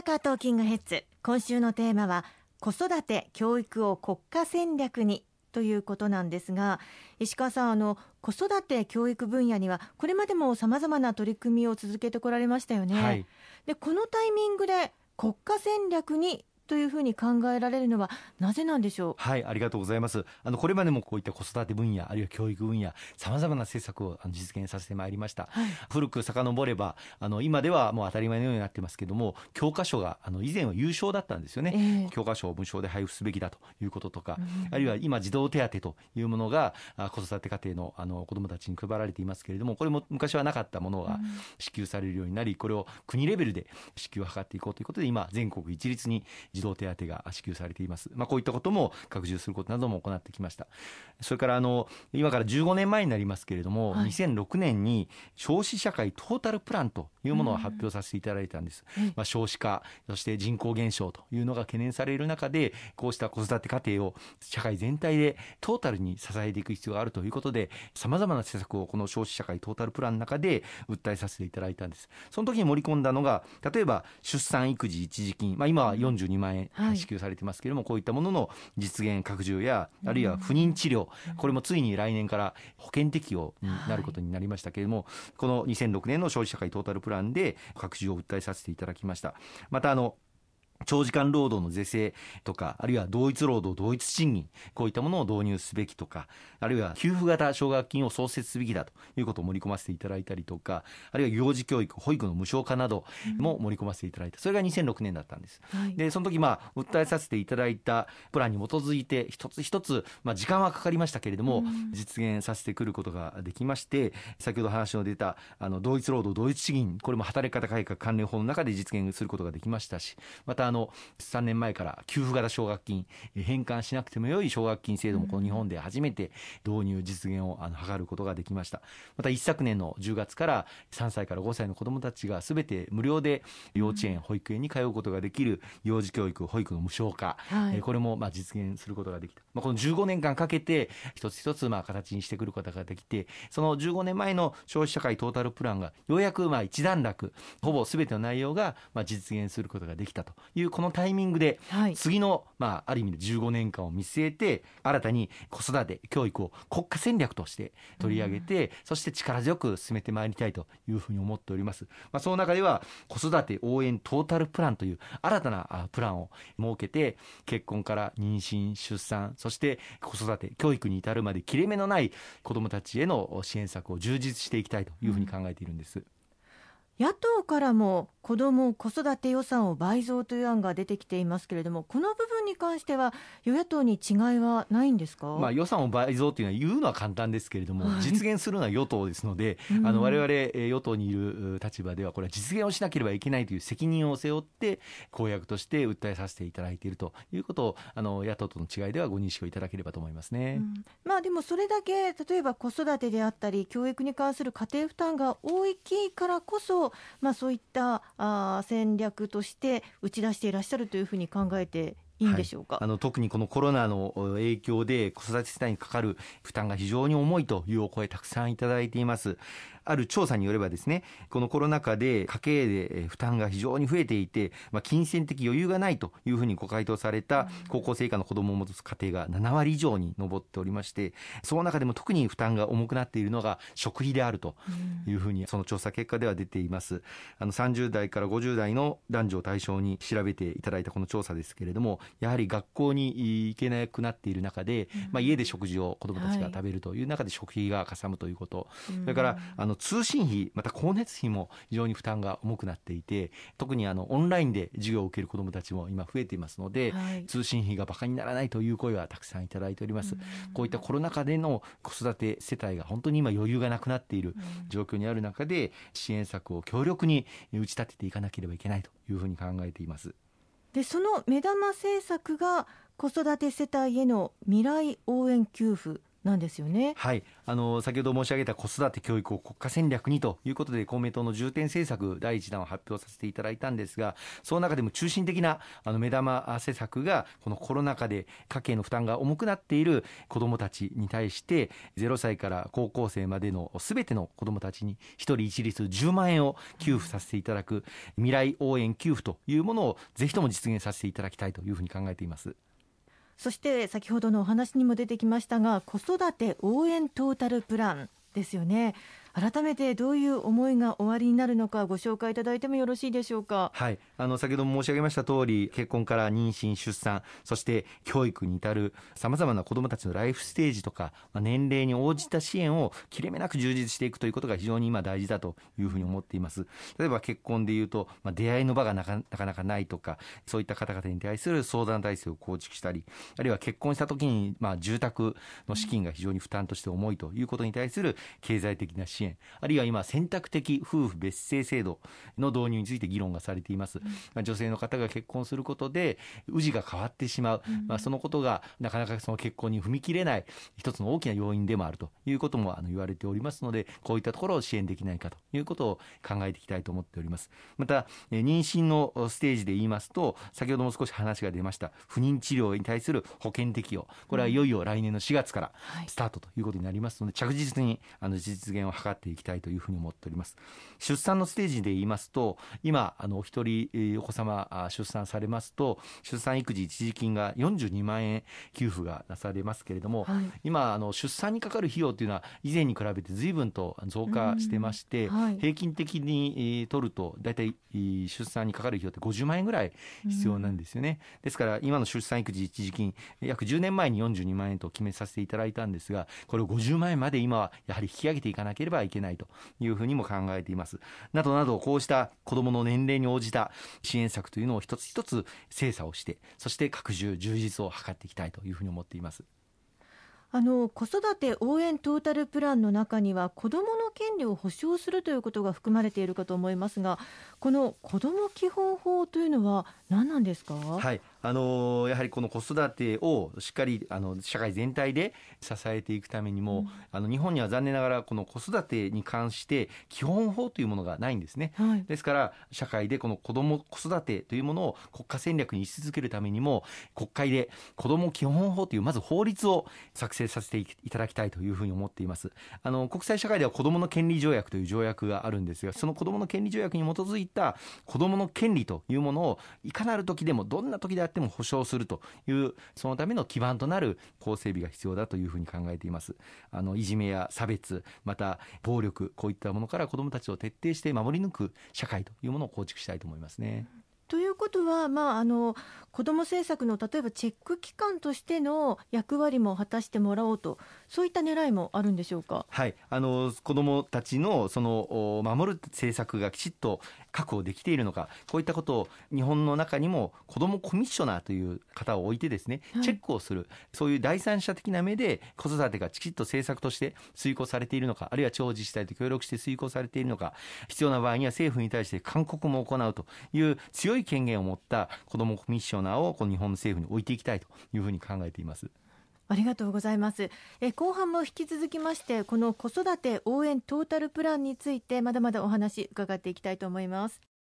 阪トーキングヘッズ。今週のテーマは子育て教育を国家戦略にということなんですが石川さんあの子育て教育分野にはこれまでもさまざまな取り組みを続けてこられましたよね、はい、でこのタイミングで国家戦略にというふうに考えられるのはなぜなんでしょう？はいありがとうございます。あのこれまでもこういった子育て分野あるいは教育分野さまざまな政策を実現させてまいりました、はい、古く遡ればあの今ではもう当たり前のようになってますけども教科書があの以前は有償だったんですよね、えー、教科書を無償で配布すべきだということとか、うん、あるいは今児童手当というものが子育て家庭のあの子どもたちに配られていますけれどもこれも昔はなかったものが支給されるようになりこれを国レベルで支給を図っていこうということで今全国一律に児童手当が支給されています。まあ、こういったことも拡充することなども行ってきました。それからあの今から15年前になりますけれども、はい、2006年に少子社会トータルプランというものを発表させていただいたんです。うん、まあ、少子化、そして人口減少というのが懸念される中で、こうした子育て家庭を社会全体でトータルに支えていく必要があるということで、さまざまな施策をこの少子社会トータルプランの中で訴えさせていただいたんです。その時に盛り込んだのが、例えば出産育児一時金、まあ、今は42万円支給されてますけれども、はい、こういったものの実現拡充や、あるいは不妊治療、これもついに来年から保険適用になることになりましたけれども、この2006年の消費社会トータルプランで拡充を訴えさせていただきました。またあの長時間労働の是正とか、あるいは同一労働同一賃金、こういったものを導入すべきとか、あるいは給付型奨学金を創設すべきだということを盛り込ませていただいたりとか、あるいは幼児教育、保育の無償化なども盛り込ませていただいた。それが2006年だったんです。はい、で、その時まあ、訴えさせていただいたプランに基づいて、一つ一つ、まあ、時間はかかりましたけれども、実現させてくることができまして、先ほど話の出た、あの、同一労働同一賃金、これも働き方改革関連法の中で実現することができましたし、またあの、3年前から給付型奨学金、返還しなくてもよい奨学金制度もこの日本で初めて導入、実現をあの図ることができました。また一昨年の10月から3歳から5歳の子どもたちがすべて無料で幼稚園、保育園に通うことができる幼児教育、保育の無償化、はい、これもまあ実現することができた。まあ、この15年間かけて一つ一つまあ形にしてくることができて、その15年前の消費社会トータルプランがようやくまあ一段落、ほぼすべての内容がまあ実現することができたというこのタイミングで、はい、次の、まあ、ある意味で15年間を見据えて、新たに子育て、教育を国家戦略として取り上げて、うん、そして力強く進めてまいりたいというふうに思っております。まあ、その中では、子育て応援トータルプランという新たなプランを設けて、結婚から妊娠、出産、そして子育て、教育に至るまで切れ目のない子どもたちへの支援策を充実していきたいというふうに考えているんです。うん野党からも子ども・子育て予算を倍増という案が出てきていますけれども、この部分に関しては、与野党に違いはないんですか、まあ、予算を倍増というのは言うのは簡単ですけれども、はい、実現するのは与党ですので、あの我々与党にいる立場では、これは実現をしなければいけないという責任を背負って、公約として訴えさせていただいているということを、あの野党との違いではご認識をいただければと思いますね、うん、まあ、でもそれだけ、例えば子育てであったり、教育に関する家庭負担が大きいからこそ、まあまあ、そういったあ戦略として打ち出していらっしゃるというふうに考えていいんでしょうか、はい、あの特にこのコロナの影響で子育て世帯にかかる負担が非常に重いというお声たくさんいただいています。ある調査によればですね、このコロナ禍で家計で負担が非常に増えていて、まあ、金銭的余裕がないというふうにご回答された高校生以下の子どもを持つ家庭が7割以上に上っておりまして、その中でも特に負担が重くなっているのが食費であるというふうに、その調査結果では出ています。あの30代から50代の男女を対象に調べていただいたこの調査ですけれども、やはり学校に行けなくなっている中で、まあ、家で食事を子どもたちが食べるという中で食費がかさむということ、それからあの通信費、また光熱費も非常に負担が重くなっていて、特にあのオンラインで授業を受ける子どもたちも今増えていますので、はい、通信費が馬鹿にならないという声はたくさんいただいております。こういったコロナ禍での子育て世帯が本当に今余裕がなくなっている状況にある中で、支援策を強力に打ち立てていかなければいけないというふうに考えています。でその目玉政策が子育て世帯への未来応援給付なんですよね。はい、あの先ほど申し上げた子育て教育を国家戦略にということで公明党の重点政策第一弾を発表させていただいたんですが、その中でも中心的なあの目玉施策がこのコロナ禍で家計の負担が重くなっている子どもたちに対して0歳から高校生までのすべての子どもたちに1人一律10万円を給付させていただく未来応援給付というものをぜひとも実現させていただきたいというふうに考えています。そして先ほどのお話にも出てきましたが子育て応援トータルプランですよね。改めてどういう思いがおありになるのかご紹介いただいてもよろしいでしょうか？はい、あの先ほども申し上げました通り、結婚から妊娠出産、そして教育に至るさまざまな子どもたちのライフステージとか、まあ、年齢に応じた支援を切れ目なく充実していくということが非常に今大事だというふうに思っています。例えば結婚でいうと、まあ、出会いの場がなかなかなかないとか、そういった方々に対する相談体制を構築したり、あるいは結婚した時にまあ住宅の資金が非常に負担として重いということに対する経済的な支援、あるいは今選択的夫婦別姓制度の導入について議論がされています、うん、女性の方が結婚することで氏が変わってしまう、うん、まあ、そのことがなかなかその結婚に踏み切れない一つの大きな要因でもあると。いうこともあの言われておりますのでこういったところを支援できないかということを考えていきたいと思っております。また妊娠のステージで言いますと先ほども少し話が出ました不妊治療に対する保険適用。これはいよいよ来年の4月からスタートということになりますので着実にあの実現を図っていきたいというふうに思っております。出産のステージで言いますと今あのお一人お子様出産されますと出産育児一時金が42万円給付がなされますけれども、はい、今あの出産にかかる費用というのは以前に比べて随分と増加してまして、はい、平均的に取ると大体出産にかかる費用って50万円ぐらい必要なんですよね、ですから今の出産育児一時金約10年前に42万円と決めさせていただいたんですがこれを50万円まで今はやはり引き上げていかなければいけないというふうにも考えています。などなど、こうした子どもの年齢に応じた支援策というのを一つ一つ精査をして、そして拡充、充実を図っていきたいというふうに思っています。あの子育て応援トータルプランの中には子どもの権利を保障するということが含まれているかと思いますがこの子ども基本法というのは何なんですか、はいあのやはりこの子育てをしっかりあの社会全体で支えていくためにも、うん、あの日本には残念ながらこの子育てに関して基本法というものがないんですね、はい、ですから社会でこの子ども子育てというものを国家戦略にし続けるためにも国会で子ども基本法というまず法律を作成させていただきたいというふうに思っています。あの国際社会では子どもの権利条約という条約があるんですがその子どもの権利条約に基づいた子どもの権利というものをいかなる時でもどんな時であっても保障するというそのための基盤となる法整備が必要だというふうに考えていますあのいじめや差別また暴力こういったものから子どもたちを徹底して守り抜く社会というものを構築したいと思いますね。ということは、まあ、あの子ども政策の例えばチェック機関としての役割も果たしてもらおうとそういった狙いもあるんでしょうか、はい、あの子どもたちのその守る政策がきちっと確保できているのかこういったことを日本の中にも子どもコミッショナーという方を置いてですねチェックをする、はい、そういう第三者的な目で子育てがきちっと政策として遂行されているのかあるいは地方自治体と協力して遂行されているのか必要な場合には政府に対して勧告も行うという強い権限を持った子どもコミッショナーをこの日本の政府に置いていきたいというふうに考えています。ありがとうございますえ後半も引き続きましてこの子育て応援トータルプランについてまだまだお話伺っていきたいと思います